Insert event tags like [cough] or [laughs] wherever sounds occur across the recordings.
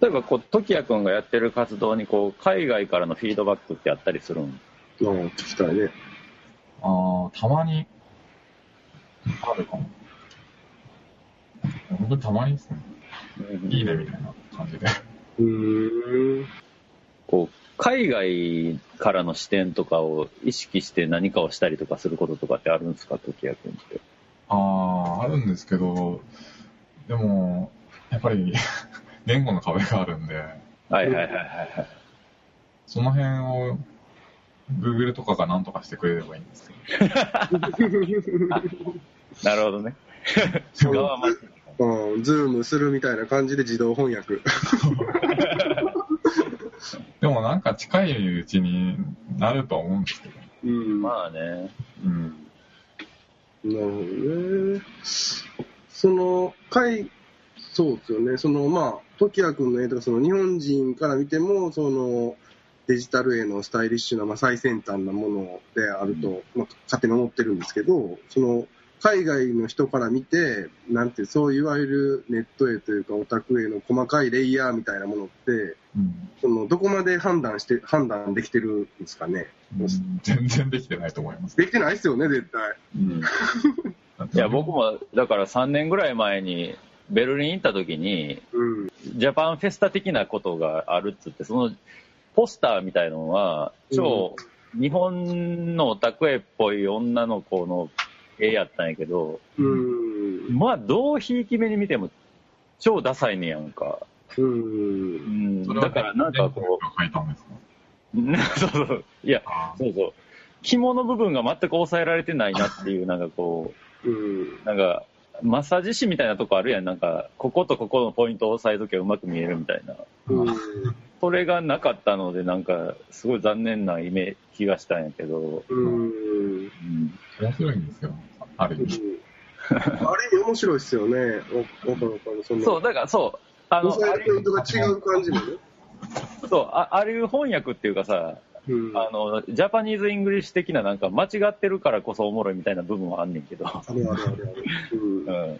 例えばこう時矢君がやってる活動にこう海外からのフィードバックってあったりするんああ、聞きたいね。ああ、たまに、あるかも。本当にたまにですね。いいね、みたいな感じで。うーん。こう海外からの視点とかを意識して何かをしたりとかすることとかってあるんですか？時矢君ってああ、あるんですけど、でも、やっぱり、[laughs] 言語の壁があるんで、はいはいはいはいはいその辺を、Google とかが何とかしてくれればいいんですけど。[laughs] なるほどねそう側待ちうん、ズームするみたいな感じで自動翻訳。[laughs] でもなんか近いうちになるとは思うんですけど。うん。まあねうん。なるほどね。その、海、そうですよね。その、まあ、時矢君の絵とか、その日本人から見ても、その、デジタル絵のスタイリッシュな、まあ、最先端なものであると、まあ、勝手に思ってるんですけど、その、海外の人から見て、なんて、そういわゆるネット絵というか、オタク絵の細かいレイヤーみたいなものって、うんその、どこまで判断して、判断できてるんですかね？うん全然できてないと思います。できてないですよね、絶対。うん [laughs] いや僕もだから3年ぐらい前にベルリン行った時にうん。ジャパンフェスタ的なことがあるっつってそのポスターみたいのは超日本のオタク絵っぽい女の子の絵やったんやけどうん。まあどうひいき目に見ても超ダサいねやんか、う。うんだからなんかこ書いたんですか？う [laughs] そうそういやあそうそう肝の部分が全く抑えられてないなっていうなんかこううん。なんか、マッサージ師みたいなとこあるやん。なんか、こことここのポイントを押さえとけばうまく見えるみたいな。うん。それがなかったので、なんか、すごい残念なイメ気がしたんやけど、うん。うん、面白いんですよ。ある意味。ある意味面白いですよね。のそう、だからそう、あの、押さえるポイントが違う感じもね。そう、あある翻訳っていうかさ、うん。あの、ジャパニーズ・イングリッシュ的ななんか間違ってるからこそおもろいみたいな部分はあんねんけど、あるあるあるある。うんうん。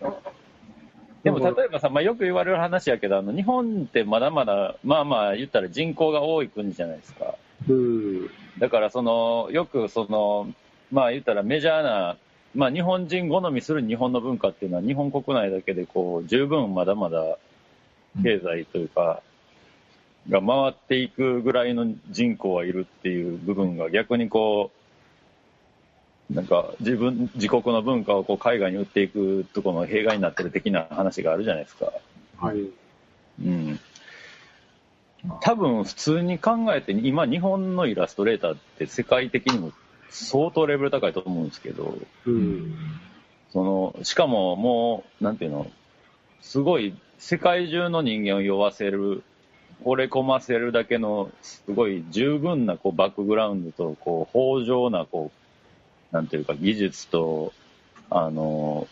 でも例えばさ、まあ、よく言われる話やけど、あの、日本ってまだまだ、まあまあ言ったら人口が多い国じゃないですか。うん。だからそのよくそのまあ言ったらメジャーな、まあ、日本人好みする日本の文化っていうのは日本国内だけでこう十分まだまだ経済というか、が回っていくぐらいの人口はいるっていう部分が逆にこうなんか自分自国の文化をこう海外に売っていくところの弊害になってる的な話があるじゃないですか。はい。うん多分普通に考えて今日本のイラストレーターって世界的にも相当レベル高いと思うんですけどうん。そのしかももうなんていうのすごい世界中の人間を酔わせる惚れ込ませるだけのすごい十分なこうバックグラウンドとこう豊穣なこうなんていうか技術とあの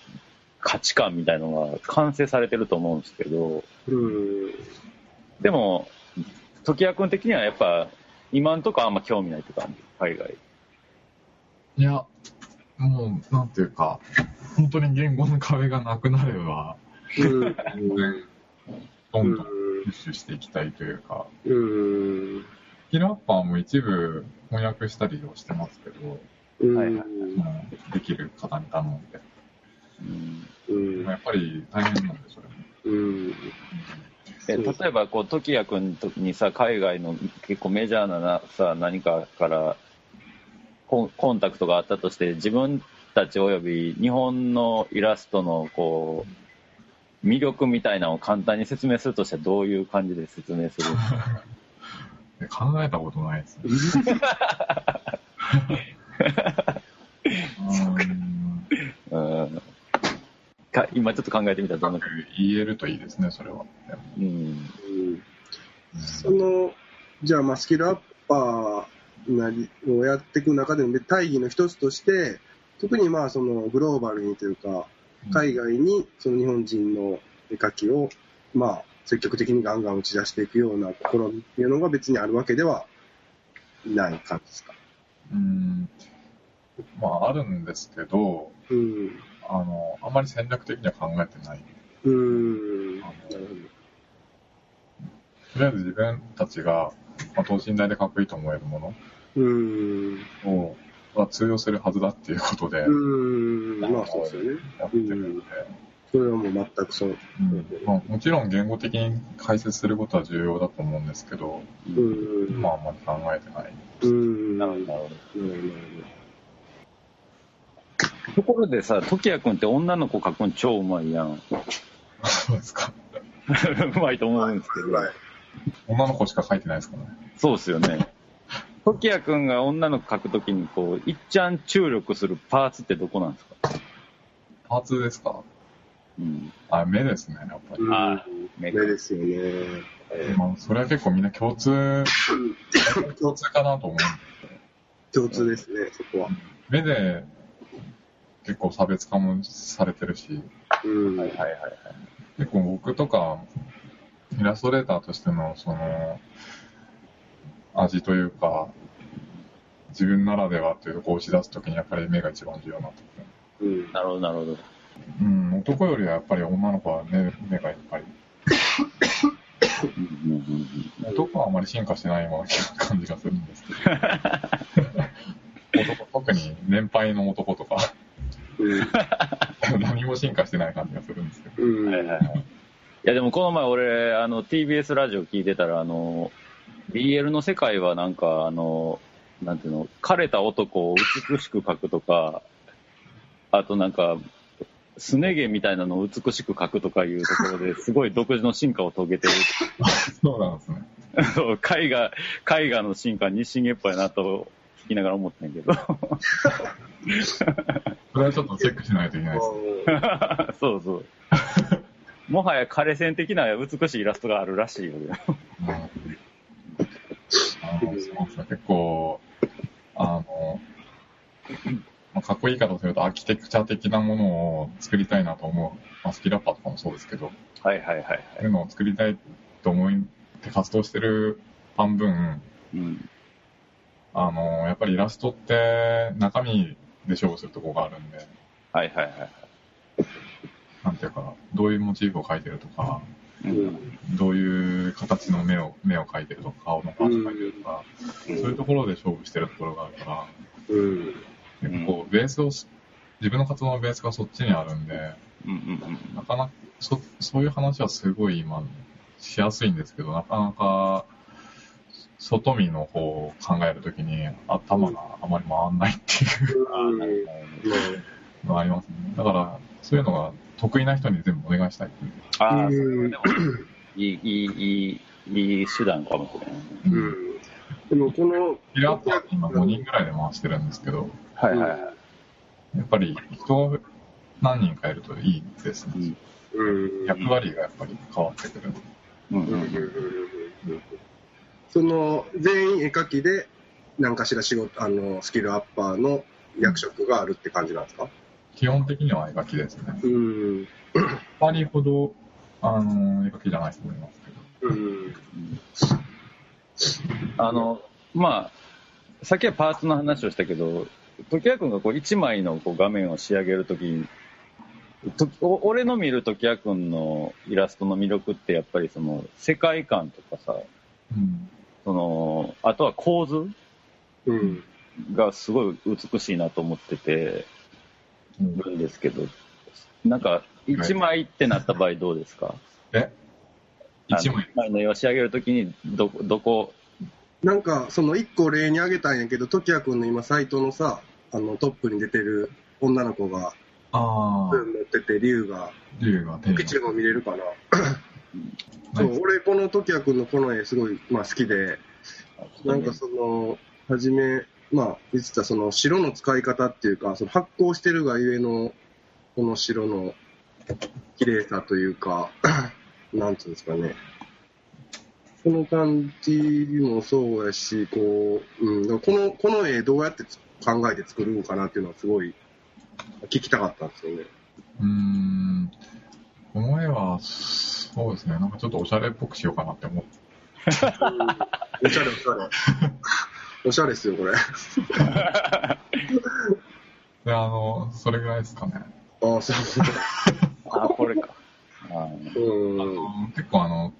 価値観みたいのが完成されてると思うんですけどうん。でも時矢君的にはやっぱ今んとこあんま興味ないって感じ海外いや、もう、なんていうか、本当に言語の壁がなくなれば、どんどんプッシュしていきたいというか、うん。ヒラッパーも一部翻訳したりをしてますけど、うん。はいはいもうできる方に頼んで、うんうん。やっぱり大変なんでしょうね。うん。え例えばこう時矢君にさ海外の結構メジャーななさ何かからコンコンタクトがあったとして自分たちおよび日本のイラストのこう魅力みたいなのを簡単に説明するとしたらどういう感じで説明する？[laughs] で考えたことないですね。[laughs] うんうんか今ちょっと考えてみたらどんな感言えるといいですね、それは。じ、うん、うんその、じゃあ、まあ、スキルアッパーなりをやっていく中での大義の一つとして、特にまあ、その、グローバルにというか、海外にその日本人の絵描きを、まあ、積極的にガンガン打ち出していくような試みっていうのが別にあるわけではない感じですか？うん。まあ、あるんですけど、うん。あの、あんまり戦略的には考えてない。うーん。とりあえず自分たちが、まあ、等身大でかっこいいと思えるもうーん。のを、は通用するはずだっていうことでうーん。まあそうですよね。やってるので、それはもう全くそう。うんまあ、もちろん言語的に解説することは重要だと思うんですけど、うーん。まああんまり考えてない。うーん。なるほど、なるほど。ところでさ、時矢君って女の子描くの超うまいやん。そうですか。うまいと思うんですけど。はい。女の子しか書いてないですかね。そうっすよね。時矢君が女の子描くときに、こう、いっちゃん注力するパーツってどこなんですか？パーツですか？うん。あ、目ですね、やっぱり。うんあ目目ですよね。まあ、それは結構みんな共通、[coughs] 共通かなと思うん共通ですね、そこは。目で結構差別化もされてるし、うん。はいはいはいはい。結構僕とか、イラストレーターとしての、その、味というか、自分ならではというとこを打ち出すときにやっぱり目が一番重要なとうん。なるほど、なるほど。うん、男よりはやっぱり女の子は目目がやっぱり、うんうんうん男はあまり進化してないような感じがするんですけど、[laughs] 男特に年配の男とか、うん。[laughs] 何も進化してない感じがするんですけど。はいはい。いやでもこの前俺、あの、TBS ラジオ聞いてたら、あの、BL の世界はなんか、あの、なんていうの、枯れた男を美しく描くとか、あとなんか、すね毛みたいなのを美しく描くとかいうところですごい独自の進化を遂げてる。[laughs] そうなんですね。[laughs] 絵画、絵画の進化、日進月歩やなと聞きながら思ってんけど。[laughs] それはちょっとチェックしないといけないです。そうそう。もはや枯線的な美しいイラストがあるらしいよね結構、あの、まあかっこいい方とするとアーキテクチャ的なものを作りたいなと思う。まあ、スキラッパーとかもそうですけど、はいはいはいはい。そういうのを作りたいと思って活動してる半分、うん。あの、やっぱりイラストって中身で勝負するところがあるんで、はいはいはい。なんていうか、どういうモチーフを描いてるとか、う。うんん。どういう形の目を、目を描いてるとか、顔のパーツ描いてるとか、そういうところで勝負してるところがあるから、うん。結構ベースをし、自分の活動のベースがそっちにあるんで、うんうんなかなか、そ、そういう話はすごい今、しやすいんですけど、なかなか、外見の方を考えるときに頭があまり回んないっていうのが [laughs] ありますね。だから、そういうのが得意な人に全部お願いしたいっていう。ど。ああ、そうんれはでも、いい、いい、いい、いい手段かもしれない。うん。でもこの、ピラーって今5人ぐらいで回してるんですけど、はいはいはい。やっぱり人が何人かいるといいですね。うん。役割がやっぱり変わってくる。その、全員絵描きで、何かしら仕事、あの、スキルアッパーの役職があるって感じなんですか？基本的には絵描きですね。うん。2人ほど、あの、絵描きじゃないと思いますけど。うん。あの、まあ、さっきはパーツの話をしたけど、時矢君がこう1枚のこう画面を仕上げるときに、とお俺の見る時矢君のイラストの魅力ってやっぱりその世界観とかさ、うん。その、あとは構図うん。がすごい美しいなと思っててうんるんですけど、なんか1枚ってなった場合どうですか？え？一枚？あのの絵を仕上げるときにど、どこ、なんか、その一個例に挙げたんやけど、時矢君の今、サイトのさ、あの、トップに出てる女の子が、ああ、持ってて、竜が、竜が天口も見れるかな。[laughs] そう、俺、この時矢君のこの絵、すごい、まあ、好きで、なんかその、はじめ、まあ、言ってたその白の使い方っていうか、その発光してるがゆえの、この白の綺麗さというか、[clears throat] なんていうんですかね。この感じもそうやし、こう、うん、この、この絵どうやってつ考えて作るんかなっていうのはすごい聞きたかったんですよね。うーん。この絵は、そうですね。なんかちょっとおしゃれっぽくしようかなって思って。おしゃれおしゃれ。[laughs] おしゃれっすよ、これ。[laughs] で、あの、それぐらいですかね。あああ、そう。あ、これか。あうあん。の結構あの、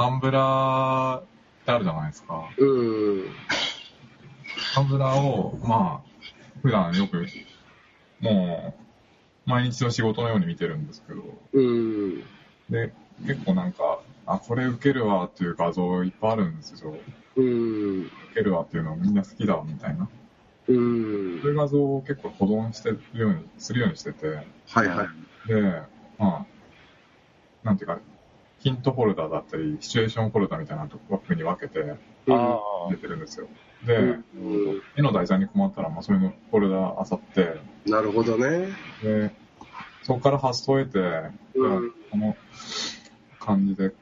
タンブラーってあるじゃないですか。うん。タンブラーを、まあ、普段よく、もう、毎日の仕事のように見てるんですけど、うん。で、結構なんか、あ、これ受けるわっていう画像いっぱいあるんですよ。うん。受けるわっていうのみんな好きだみたいな。うんそういう画像を結構保存してるように、するようにしてて、はいはい。で、まあ、なんていうか、ヒントフォルダだったり、シチュエーションフォルダみたいな枠に分けてあ出てるんですよ。で、うん絵の題材に困ったら、まあ、そういうのフォルダ漁って、なるほどね。で、そこから発想を得て、うんこの感じで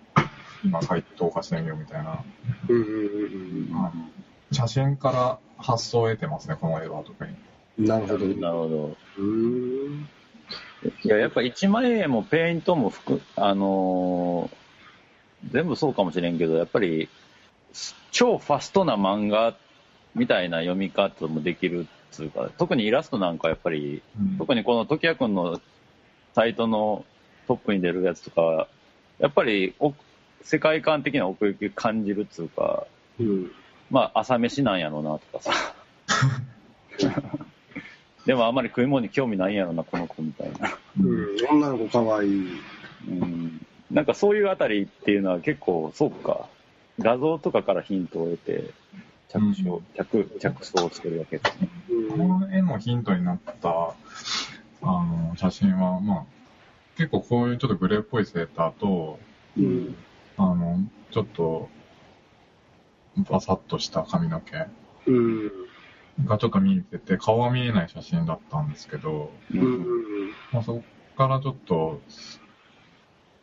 今回答化してみようみたいな。うんうんうんあの写真から発想を得てますね、この絵は特に。うん。なるほど。なるほど。うん。いや、やっぱ1万円もペイントも含、あのー全部そうかもしれんけど、やっぱり、超ファストな漫画みたいな読み方もできるっつうか、特にイラストなんかやっぱり、うん特にこの時矢くんのサイトのトップに出るやつとかは、やっぱりお世界観的な奥行き感じるっつうか、うん。まあ朝飯なんやろうなとかさ。[laughs] でもあんまり食い物に興味ないんやろな、この子みたいな。うん。女の子かわいい。うんなんかそういうあたりっていうのは結構、そうか、画像とかからヒントを得て、着想、着、着想をしてるわけですね。うん。この絵のヒントになった、あの、写真は、まあ、結構こういうちょっとグレーっぽいセーターと、うん。あの、ちょっと、バサッとした髪の毛うん。がちょっと見えてて、顔は見えない写真だったんですけど。まあ、そこからちょっと、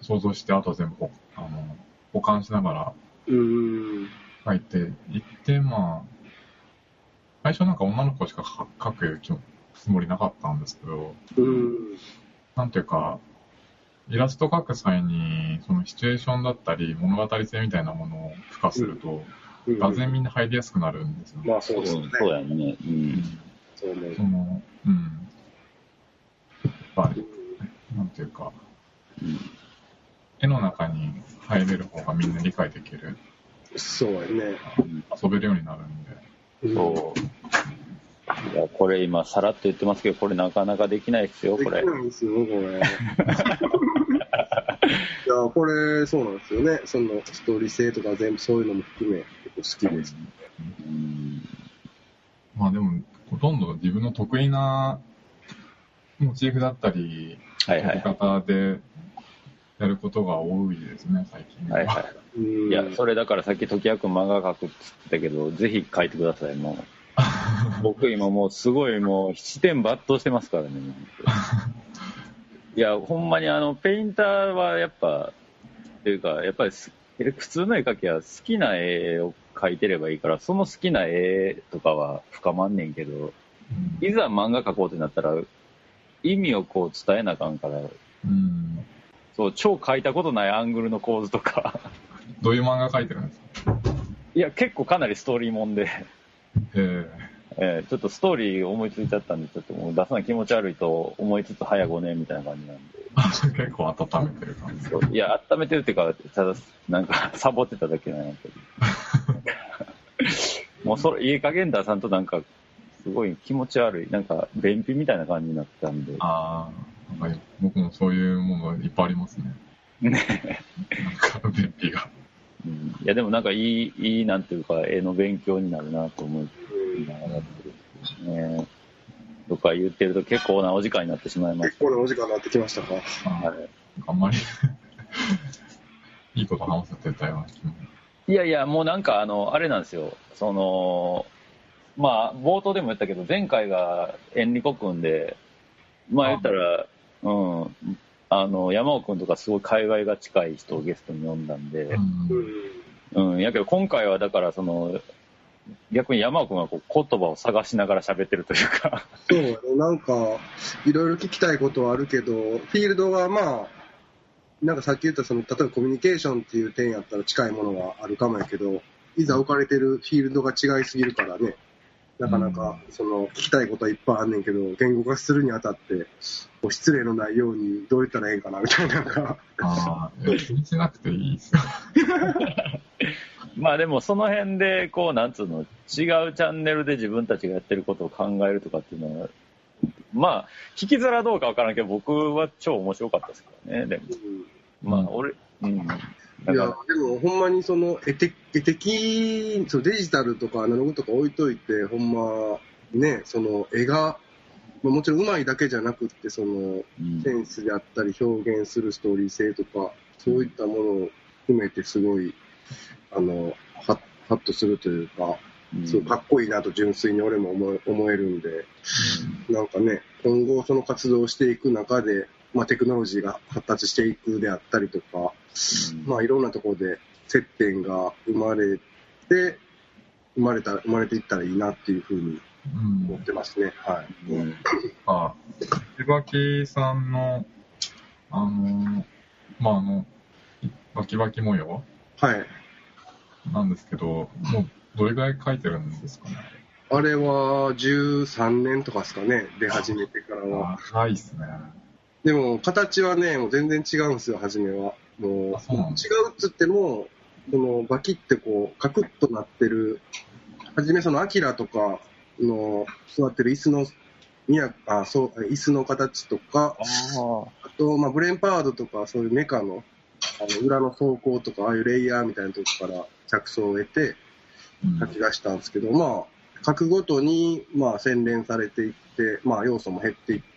想像して、あとは全部ほ、あの、保管しながらうん。書いていって、まあ、最初なんか女の子しか書書くつもりなかったんですけど、うん。なんていうか、イラスト描く際に、そのシチュエーションだったり、物語性みたいなものを付加すると、うん。がぜんみんな入りやすくなるんですよね。まあそうですね。そうやね。うん。そうねそ。の、うん。やっぱり、なんていうか、うん絵の中に入れる方がみんな理解できる、そうやね。遊べるようになるんで。うんそう。いや、これ今、さらっと言ってますけど、これなかなかできないですよ、これでき。ないんですよ、これ。[laughs] いや、これ、そうなんですよね。その、ストーリー性とか全部そういうのも含め、結構好きです。うんまあでも、ほとんど自分の得意なモチーフだったり、はいはい方でやることが多いですね、最近はいはうんい。いや、それだからさっき時矢くん漫画描くって言ってたけど、ぜひ描いてください、もう。[laughs] 僕今もうすごいもう七点抜刀してますからね。いや、ほんまにあの、ペインターはやっぱ、っていうか、やっぱりす普通の絵描きは好きな絵を描いてればいいから、その好きな絵とかは深まんねんけど、いざ漫画描こうってなったら、意味をこう伝えなあかんから、うん。そう、超描いたことないアングルの構図とか、どういう漫画描いてるんですか？いや、結構かなりストーリーもんで、ええーちょっとストーリー思いついちゃったんで、ちょっともう出さない気持ち悪いと思いつつ早5年みたいな感じなんで。ー、結構温めてる感じ。そういや、温めてるっていうか、ただ、なんか、サボってただけなんやけど。もうそれ、いい加減出さんとなんか、すごい気持ち悪い、なんか、便秘みたいな感じになってたんで。ああ、なんか僕もそういうものがいっぱいありますね。ねなんか便秘が。うんいや、でもなんかいい、いい、なんていうか、絵の勉強になるなと思いうんながらやってるんですね。とか言ってると結構なお時間になってしまいまし結構なお時間になってきましたか。はいあんまり [laughs] いいこと話せてたような気も。いやいや、もうなんか、あの、あれなんですよ。その、まあ、冒頭でも言ったけど、前回がエンリコ君で、まあ言ったら、うん、あの、山尾君とかすごい海外が近い人をゲストに呼んだんでう、んうん。うん、やけど今回はだからその、逆に山尾君はこう言葉を探しながら喋ってるというか、そうね。なんか、いろいろ聞きたいことはあるけど、フィールドがまあ、なんかさっき言ったその、例えばコミュニケーションっていう点やったら近いものがあるかもやけど、いざ置かれてるフィールドが違いすぎるからね。なかなか、その、聞きたいことはいっぱいあんねんけど、言語化するにあたって、こう失礼のないようにどう言ったらええんかな、みたいなのが。ああ、気にしなくていいですよ。[laughs] まあでもその辺で、こう、なんつうの、違うチャンネルで自分たちがやってることを考えるとかっていうのは、まあ、聞きづらどうかわからんけど、僕は超面白かったですからね、でも。まあ、俺、うん。だいやでもほんまにその、絵的、絵的、そうデジタルとかアナログとか置いといて、ほんま、ね、その、絵が、まあもちろん上手いだけじゃなくって、その、うん。センスであったり、表現するストーリー性とか、そういったものを含めてすごい、あの、ハッハッとするというか、うん。すごいかっこいいなと純粋に俺も思え思えるんで、なんかね、今後その活動をしていく中で、まあテクノロジーが発達していくであったりとか、まあいろんなところで接点が生まれて、生まれた、生まれていったらいいなっていうふうにうん思ってますね。はい。うんあ、ひばきさんの、あの、まあ、あの、バキバキ模様？はい。なんですけど、もうどれぐらい書いてるんですかね？あれは13年とかですかね、出始めてからは。長いっすね。でも形はね、もう全然違うんですよ、初めは。もう、う違うっつっても、このバキってこう、カクッとなってる、初めそのアキラとかの座ってる椅子の、みやあそう椅子の形とか、あと、まあ、ブレンパワードとか、そういうメカの、あの裏の走行とか、ああいうレイヤーみたいなとこから着想を得てうん。書き出したんですけど、まあ、書くごとに、まあ、洗練されていって、まあ、要素も減っていって、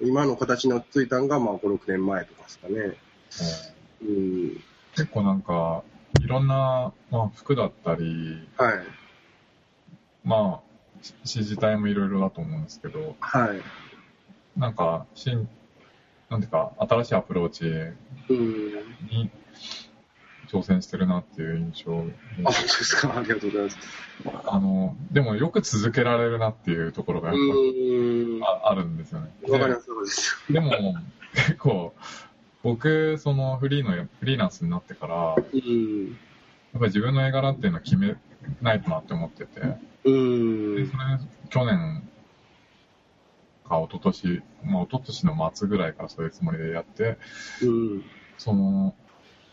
今の形についたのが、まあ、5、6年前とかですかね。うん。結構なんか、いろんな、まあ、服だったり、はい。まあ、し指示体もいろいろだと思うんですけど、はい。なんか、新、なんていうか、新しいアプローチうん。に挑戦してるなっていう印象あ、そうですか。ありがとうございます。あの、でもよく続けられるなっていうところがやっうん。ぱああるんですよね。わかります。ででも、結構、僕、そのフリーの、フリーランスになってから、やっうん。ぱり自分の絵柄っていうのを決めないとなって思ってて、うんで、それ、去年か一昨年まあ一昨年の末ぐらいからそういうつもりでやって、うん。その、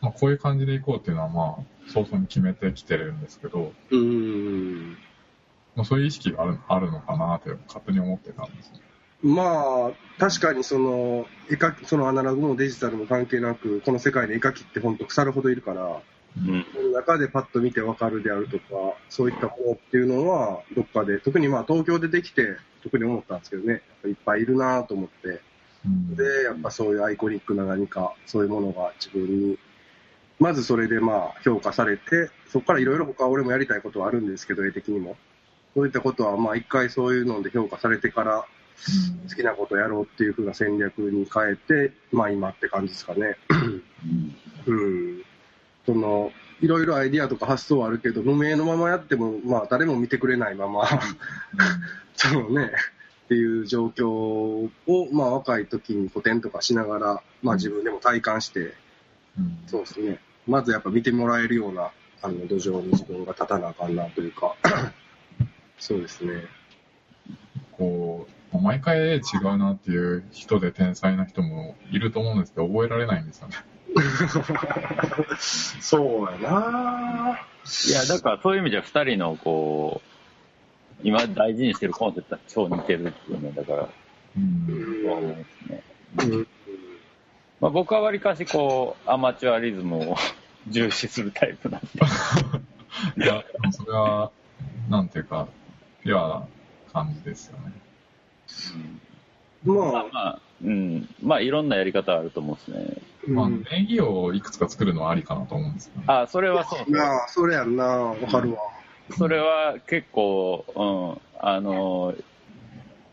まあこういう感じでいこうっていうのはまあ、早々に決めてきてるんですけど、うん。まあ、そういう意識があるあるのかなって勝手に思ってたんですよ。まあ、確かにその、絵描き、そのアナログもデジタルも関係なく、この世界で絵描きって本当腐るほどいるから、うん。その中でパッと見てわかるであるとか、そういったものっていうのは、どっかで、特にまあ東京でできて、特に思ったんですけどね、いっぱいいるなと思って、うんで、やっぱそういうアイコニックな何か、そういうものが自分に、まずそれでまあ評価されて、そこからいろいろ他俺もやりたいことはあるんですけど、絵的にも。そういったことはまあ一回そういうので評価されてから、好きなことをやろうっていう風な戦略に変えて、まあ今って感じですかね。うん。その、いろいろアイディアとか発想はあるけど、無名のままやっても、まあ誰も見てくれないまま、そうね、っていう状況を、まあ若い時に古典とかしながら、まあ自分でも体感して、うんそうですね。まずやっぱ見てもらえるような、あの、土壌に自分が立たなあかんなというか、[coughs] そうですね。こう、毎回絵違うなっていう人で天才な人もいると思うんですけど、覚えられないんですよね。[laughs] そうやないや、だからそういう意味じゃ二人のこう、今大事にしてるコンセプトは超似てるっていうね、だから、うんそう思うんですね。うん。まあ、僕はわりかしこう、アマチュアリズムを [laughs] 重視するタイプなんで。[laughs] いや、でもそれは、なんていうか、ピュアな感じですよね。ままああ、まあ、うん。まあいろんなやり方あると思うんですね。まあ、うん名義をいくつか作るのはありかなと思うんですよね。あ、それはそうそう。なあ、それやんな、わかるわ。それは結構、うん、あの、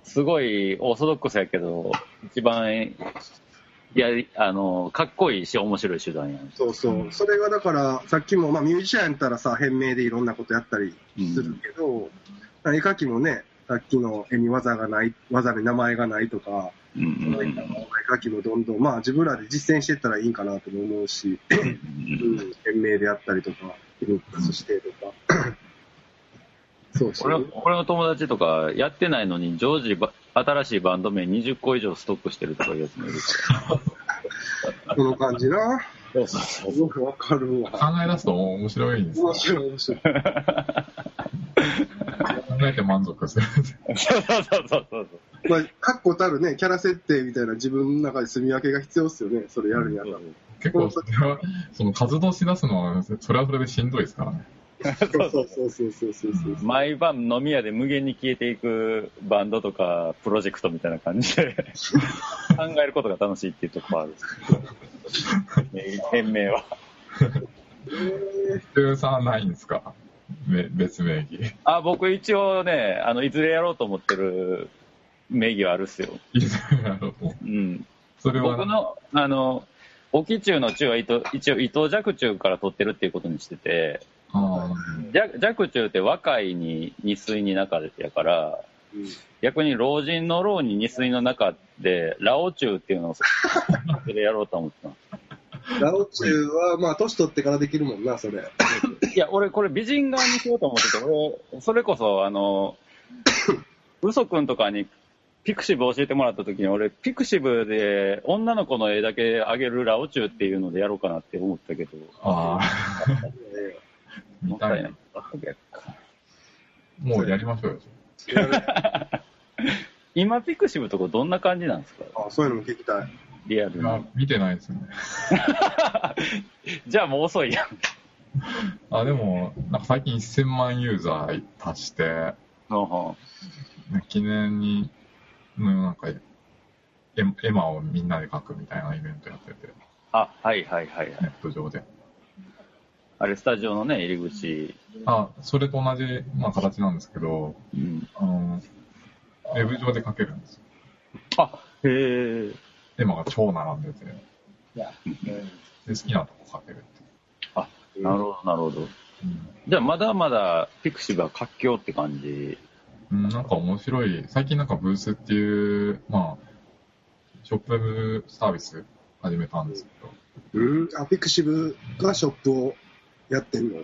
すごいオーソドックスやけど、一番、やり、あの、かっこいいし面白い手段やん。そうそう。それがだから、さっきも、まあミュージシャンやったらさ、変名でいろんなことやったりするけど、絵描きもね、さっきの絵に技がない、技に名前がないとか、うんそういった絵描きもどんどん、まあ自分らで実践していったらいいんかなとも思うし、うんうん、変名であったりとか、リミックスしてとか。そうです俺の友達とか、やってないのに、常時ば、新しいバンド名20個以上ストックしてるとかいうやつもいるかこの感じな。ら。そうそうそう。よくわかるわ。考え出すと面白いんですよ面。白い面白い。考えて満足する。そうそうそうそうそう。まあ、確固たるね、キャラ設定みたいな自分の中で住み分けが必要ですよね。それやるにあたって。結構それは、その活動し出すのは、それはそれでしんどいですからね。そうそうそうそうそう。毎晩飲み屋で無限に消えていくバンドとかプロジェクトみたいな感じで [laughs] 考えることが楽しいっていうところあるんですけど、変名は。中さんはないんですか？め別名義。あ、僕一応ね、あの、いずれやろうと思ってる名義はあるっすよ。いずれやろうと。うん。それは、僕の、あの、沖中の中は伊藤一応伊藤若中から取ってるっていうことにしてて、あ若若中って若いに二水に中やから、うん逆に老人の老に二水の中で、ラオ中っていうのをそれやろうと思ってます。ラオチュウは、まあ、年取ってからできるもんな、それ。いや、俺これ美人側にしようと思ってて、俺、それこそ、あの、嘘くんとかにピクシブ教えてもらった時に、俺、ピクシブで女の子の絵だけあげるラオチュウっていうのでやろうかなって思ったけど、あ、ああ、もったいな。もうやりましょうよ。[laughs] 今、ピクシブとかどんな感じなんですか？あそういうのも聞きたい。リアルに。いや、見てないですね。[laughs] じゃあもう遅いやん。[laughs] あ、でも、なんか最近1000万ユーザー達して、記念に、うんなんか、エエマをみんなで描くみたいなイベントやってて、あ、はいはいはいはい。ネット上で。あれ、スタジオのね、入り口。あ、それと同じ、まあ、形なんですけど、うん、あの、ウェブ上で描けるんですよ。あ、へえ。絵馬が超並んでて、で好きなとこ描けるって。あ、なるほど、なるほど。うんじゃあ、まだまだピクシブは活況って感じ。うん、なんか面白い、最近なんかブースっていう、まあ、ショップウェブサービス始めたんですけど、うん。あ、ピクシブがショップをやってんの？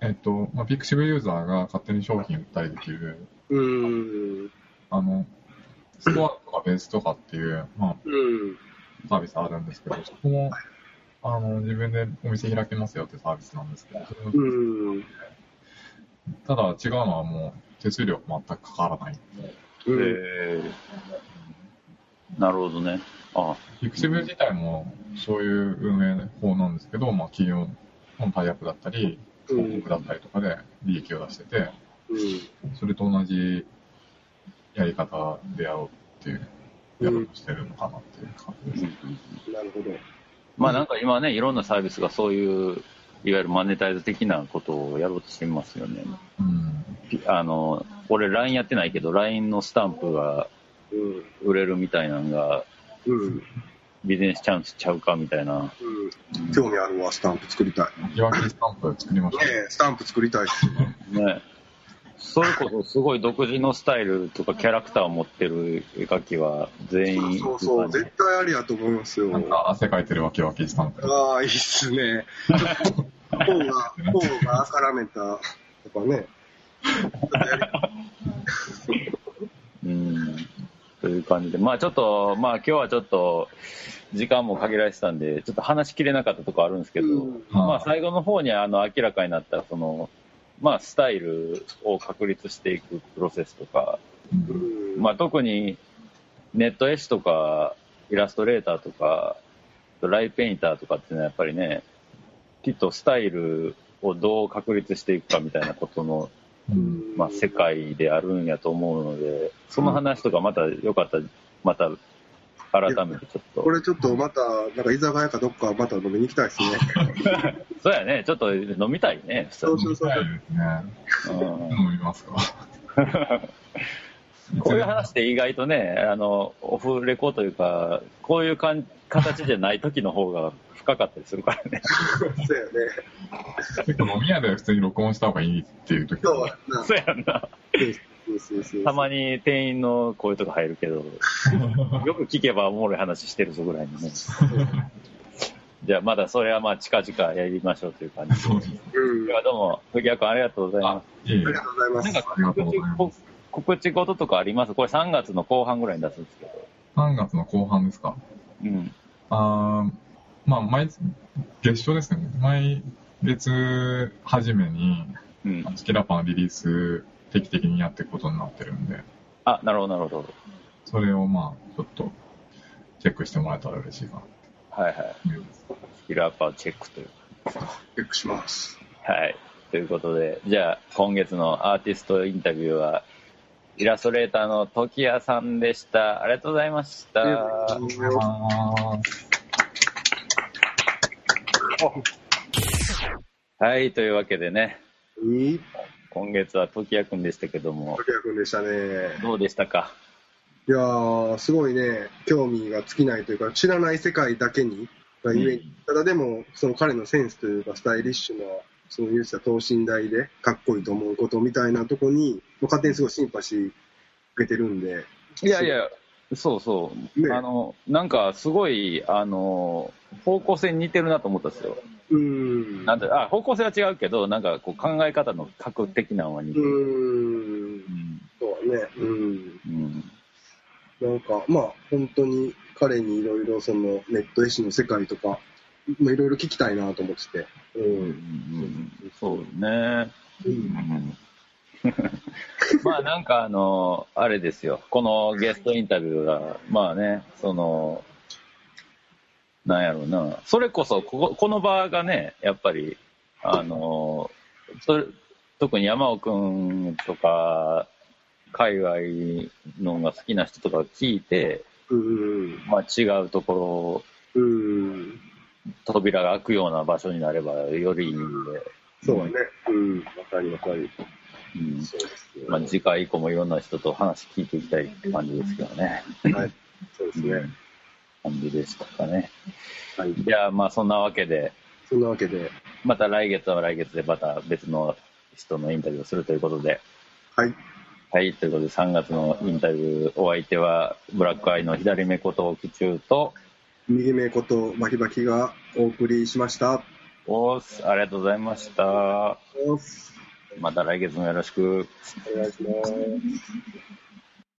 えっと、まあ、ピクシブユーザーが勝手に商品売ったりできる、うーん。あの、ストアとかベースとかっていう、まうん。あ、サービスあるんですけど、そこも、あの、自分でお店開けますよってサービスなんですけど、うん。ただ違うのはもう手数料全くかからない。うん。へえ。なるほどね。あ、ピクシブ自体もそういう運営法なんですけど、まあ、企業のタイアップだったり、うん広告だったりとかで利益を出してて、うん。それと同じやり方でやろうっていう、やろうとしてるのかなっていう感じです。なるほど。まあなんか今ね、いろんなサービスがそういう、いわゆるマネタイズ的なことをやろうとしてますよね。うん。ピあの、俺 LINE やってないけど、LINE のスタンプがうん。売れるみたいなのが、うん。ビジネスチャンスちゃうかみたいな。うん。興味あるわ、スタンプ作りたい。いわきスタンプ作りましょねえ、スタンプ作りたいっす。ね。それこそすごい独自のスタイルとかキャラクターを持ってる絵描きは全員そうそう、絶対ありやと思いますよ。う。なんか汗かいてるわきわきスタンプ。ああ、いいっすね。[laughs] 方が、方が赤らめたとかね。[laughs] いう感じで。まあちょっと、まあ今日はちょっと、時間も限られてたんで、ちょっと話しきれなかったところあるんですけど、うん。まあ最後の方にあの明らかになった、その、まあスタイルを確立していくプロセスとか、うん。うんまあ特にネット絵師とか、イラストレーターとか、ライペインターとかっていうのはやっぱりね、きっとスタイルをどう確立していくかみたいなことのうんまあ、世界であるんやと思うので、その話とかまたよかったら、また改めてちょっと。これちょっとまた、なんか居酒屋かどっかまた飲みに行きたいですね。[laughs] そうやね、ちょっと飲みたいね、普通そうにそうそうはいですね。うん飲みますか。[laughs] こういう話って意外とね、あの、オフレコというか、こういうかん形じゃない時の方が深かったりするからね。そうやね。結構飲み屋で普通に録音した方がいいっていう時そうやな。そうやんな。そうそうそう。たまに店員の声とか入るけど、[laughs] よく聞けばおもろい話してるぞぐらいのね。じゃあまだそれはまあ近々やりましょうという感じで。そうです。どうも、藤谷君ありがとうございまいえいえありがとうございます。す。なんかありがとうござい告知ます告知事とかあります？これ3月の後半ぐらいに出すんですけど。3月の後半ですか。うん。あーまあ、毎月、月初ですね。毎月初めに、うん。チキラパンリリース定期的にやっていくことになってるんで、あ、なるほど、なるほど。それをまあ、ちょっと、チェックしてもらえたら嬉しいかなはいはい。と思います。キラーパーチェックという。チェックします。はい。ということで、じゃあ、今月のアーティストインタビューは、イラストレーターの時矢さんでした。ありがとうございました。ありがとうございます。はい、というわけでね、今月は時矢くんでしたけども、竹谷君でしたね。どうでしたか？いやー、すごいね、興味が尽きないというか、知らない世界だけに、がゆえに、うんただでも、その彼のセンスというか、スタイリッシュな、その言ってた等身大でかっこいいと思うことみたいなとこに、勝手にすごいシンパシー受けてるんで。いやいや、そうそう。ねあの、なんかすごい、あの、方向性に似てるなと思ったんですよ。うーん。なんで、あ、方向性は違うけど、なんかこう考え方の核的なのは似てうる。うんそうだね。うん。うんなんか、まあ、本当に彼にいろいろそのネット絵師の世界とか、まあ、いろいろ聞きたいなと思ってて。う。うんんうんそうね。う。うんん [laughs] まあなんかあの、あれですよ。このゲストインタビューが、まあね、その、なんやろうな。それこそここ、この場がね、やっぱり、あの、特に山尾くんとか、海外のが好きな人とか聞いて、うん。まあ違うところ、うん。扉が開くような場所になればよりいいんで、そうだね。うん。わかりわかり。うん。まあ、次回以降もいろんな人と話聞いていきたいって感じですけどね。はい。そうですね。感じでしたかね。はい。じゃあ、まあ、そんなわけで、そんなわけで、また来月は来月でまた別の人のインタビューをするということで、はい。はい、ということで3月のインタビュー、お相手は、ブラックアイの左目こと沖中と、右目ことバキバキがお送りしました。おーす、ありがとうございました。お願また来月もよろしく。お願いします。